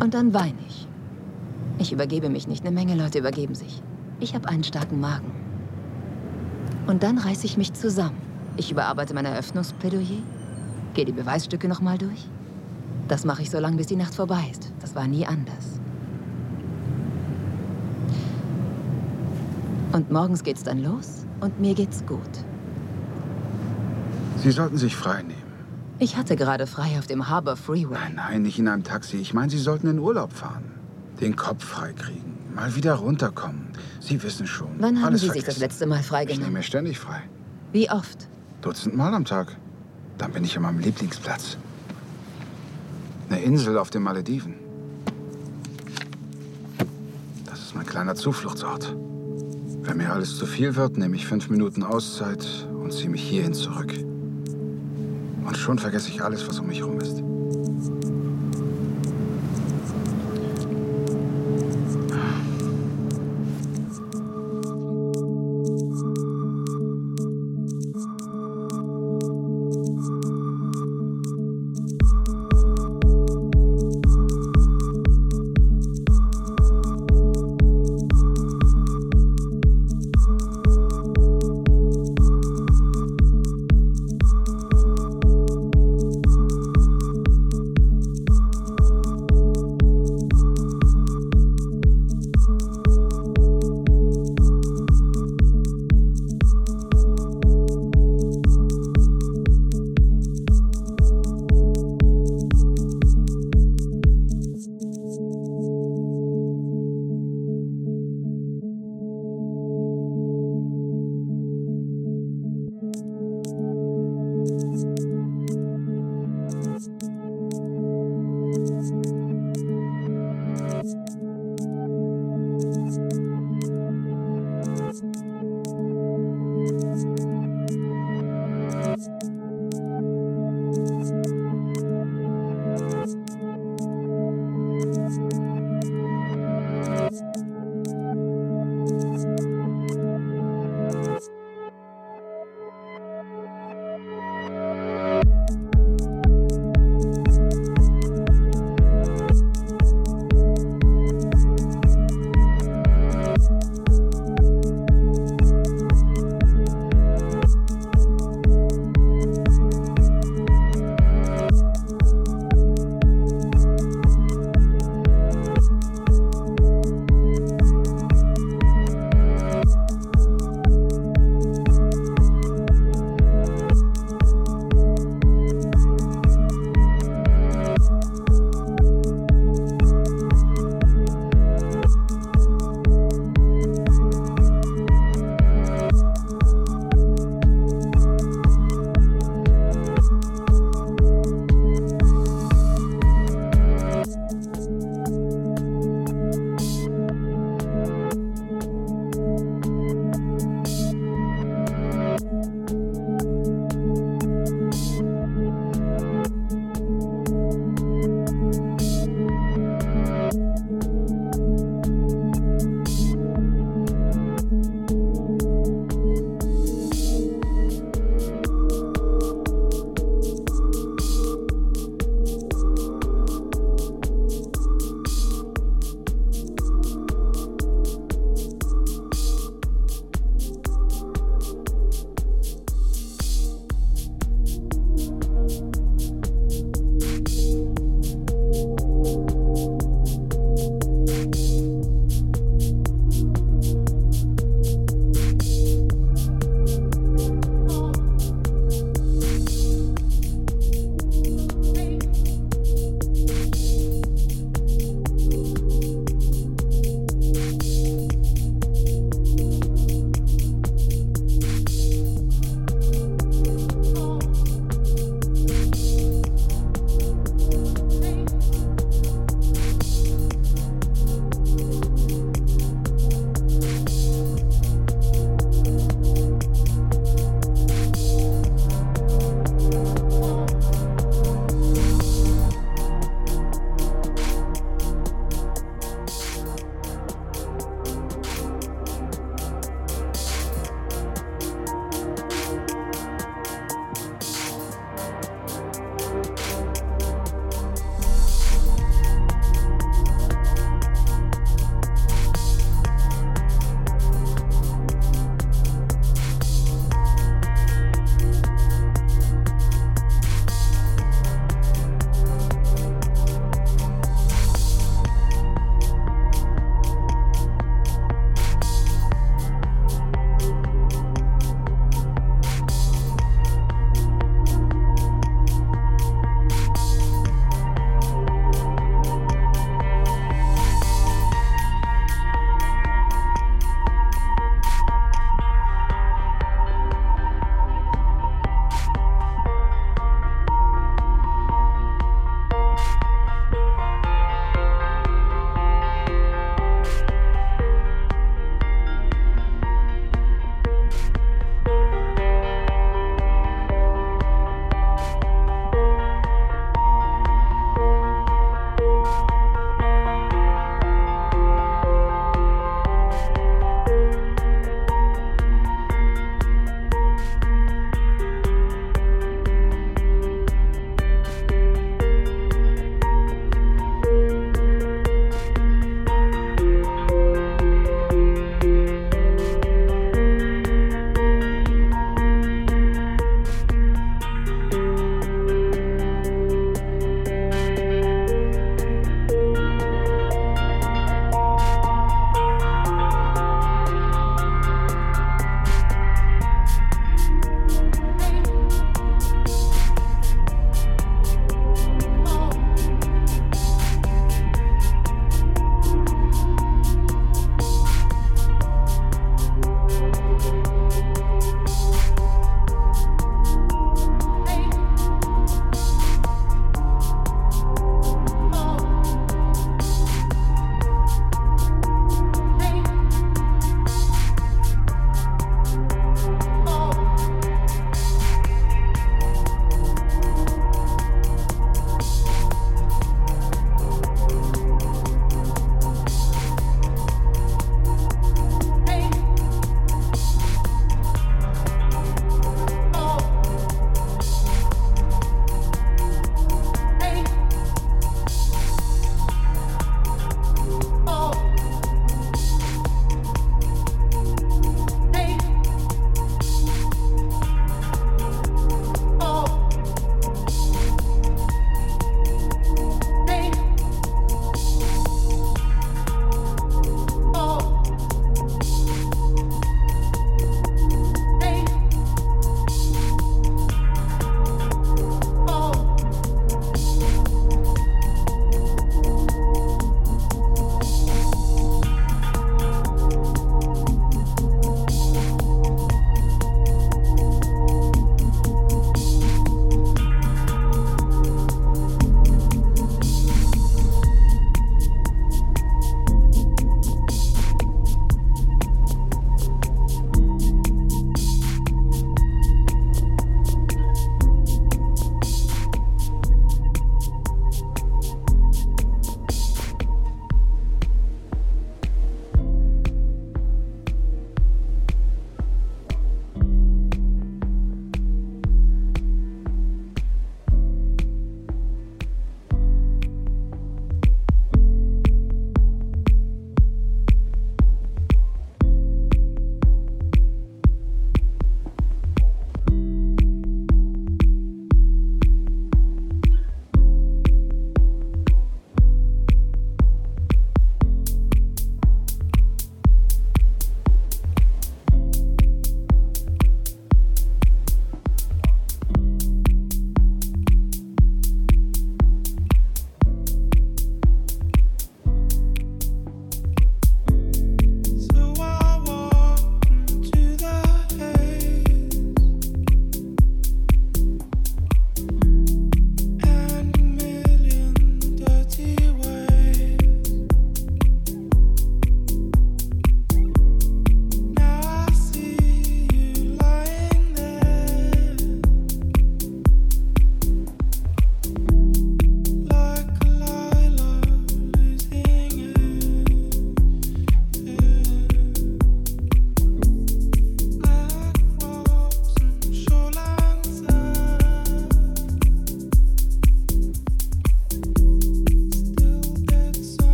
Und dann weine ich. Ich übergebe mich nicht. Eine Menge Leute übergeben sich. Ich habe einen starken Magen. Und dann reiße ich mich zusammen. Ich überarbeite mein Eröffnungsplädoyer, gehe die Beweisstücke nochmal durch. Das mache ich so lange, bis die Nacht vorbei ist. Das war nie anders. Und morgens geht's dann los und mir geht's gut. Sie sollten sich frei nehmen. Ich hatte gerade frei auf dem Harbor Freeway. Nein, nein, nicht in einem Taxi. Ich meine, Sie sollten in Urlaub fahren. Den Kopf freikriegen. Mal wieder runterkommen. Sie wissen schon. Wann haben Alles Sie sich vergessen. das letzte Mal Ich nehme freigenommen? mir ständig frei. Wie oft? Dutzend Mal am Tag. Dann bin ich an meinem Lieblingsplatz. Eine Insel auf den Malediven. Das ist mein kleiner Zufluchtsort. Wenn mir alles zu viel wird, nehme ich fünf Minuten Auszeit und ziehe mich hierhin zurück. Und schon vergesse ich alles, was um mich herum ist.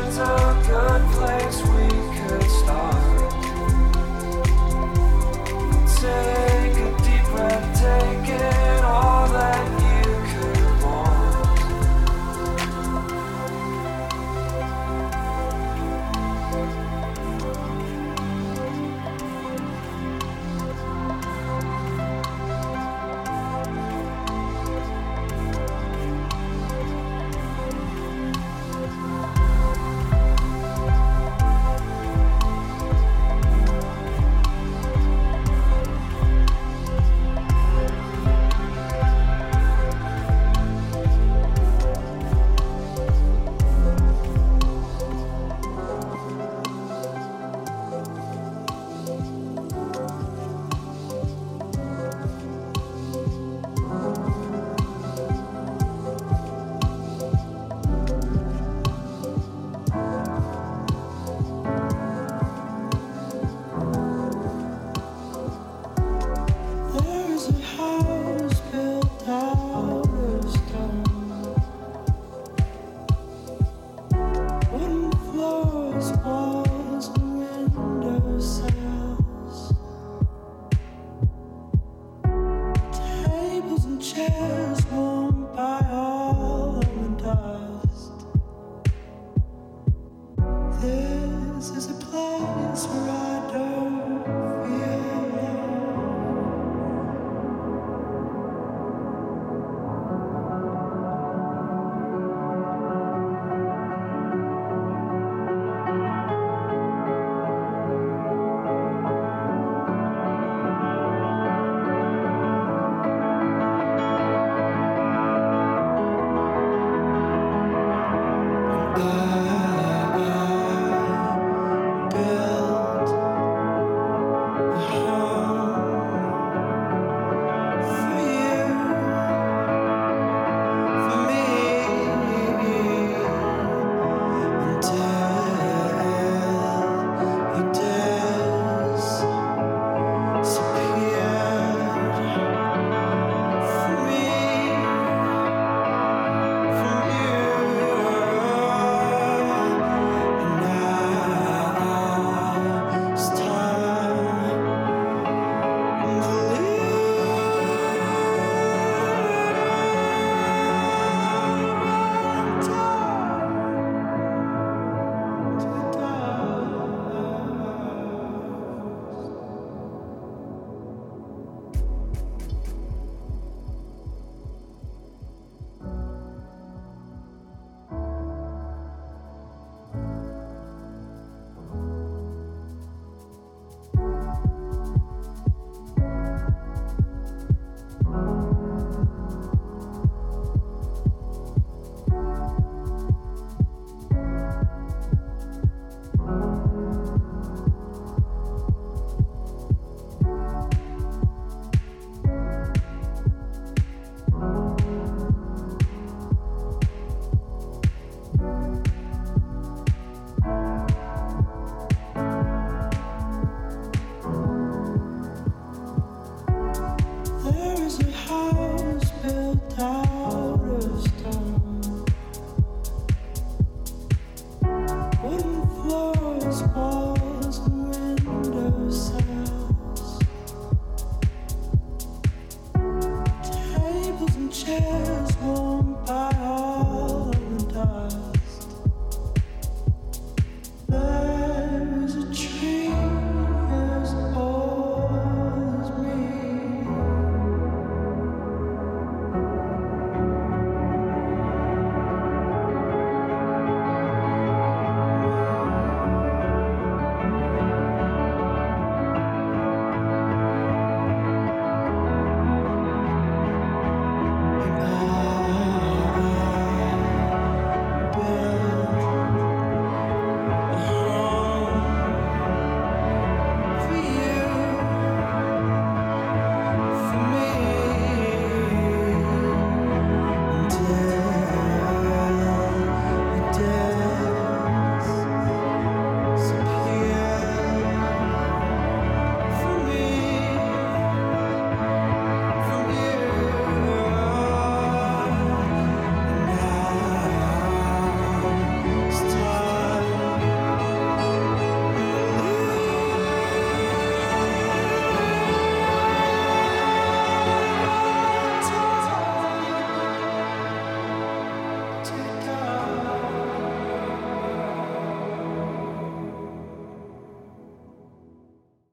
words are